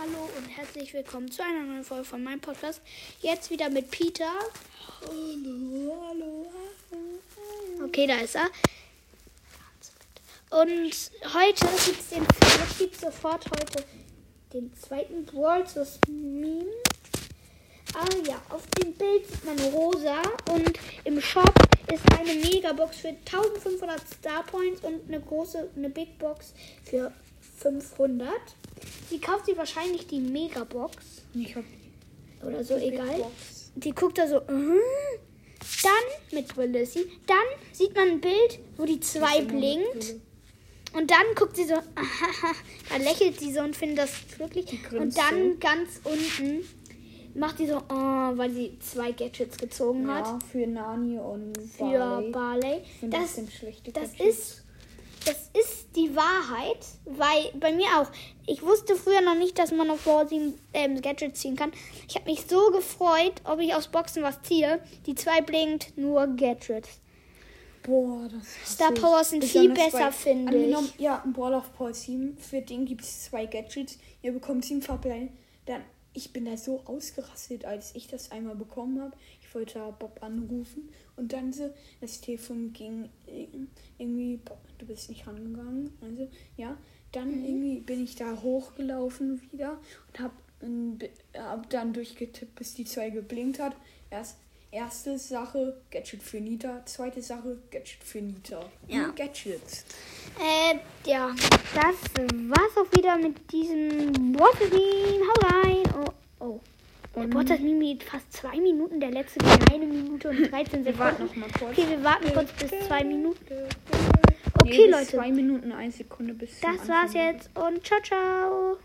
Hallo und herzlich willkommen zu einer neuen Folge von meinem Podcast. Jetzt wieder mit Peter. Hallo, hallo, hallo. Okay, da ist er. Und heute gibt es den es gibt sofort heute den zweiten Brawl Meme. Ah ja, auf dem Bild sieht man rosa und im Shop ist eine Megabox für 1500 Star Points und eine große, eine Big Box für 500. Sie kauft sie wahrscheinlich die Megabox. Ich hab Oder so, die egal. Box. Die guckt da so. mhm. Dann mit Brille ist sie. Dann sieht man ein Bild, wo die zwei blinkt. Und dann guckt sie so, dann lächelt sie so und findet das glücklich. Die Und dann so. ganz unten macht sie so, oh, weil sie zwei Gadgets gezogen hat Ja, für Nani und für Barley. Das, Das, sind schlechte das Gadgets. ist, das ist die Wahrheit, weil bei mir auch. Ich wusste früher noch nicht, dass man auf Brawl sieben ähm, Gadgets ziehen kann. Ich habe mich so gefreut, ob ich aus Boxen was ziehe. Die zwei blinkt nur Gadgets. Boah, das ist Star Power sind viel besser, finde ich. Ja, ein Brawl of Paul 7. Für den gibt es zwei Gadgets. Ihr bekommt sieben Verbleiben. Dann, ich bin da so ausgerastet, als ich das einmal bekommen habe. Ich wollte da Bob anrufen. Und dann so, das Telefon ging irgendwie, Bob, du bist nicht rangegangen. Also, ja. Dann Mhm. irgendwie bin ich da hochgelaufen wieder und hab, bi- hab dann durchgetippt, bis die zwei geblinkt hat. Erst, erste Sache, Gadget für Nita. Zweite Sache, Gadget für Nita. Ja. Nur Gadgets. Äh, ja, das war's auch wieder mit diesem Bottas-Meme. Hau rein. Oh, oh. Der Und- Bottas-Meme geht fast zwei Minuten. Der letzte eine Minute und 13 Wir warten Sekunden. noch mal kurz. Okay, wir warten kurz bis zwei Minuten. Okay, bis Leute. Zwei Minuten, eine Sekunde bis Das war's jetzt und ciao, ciao.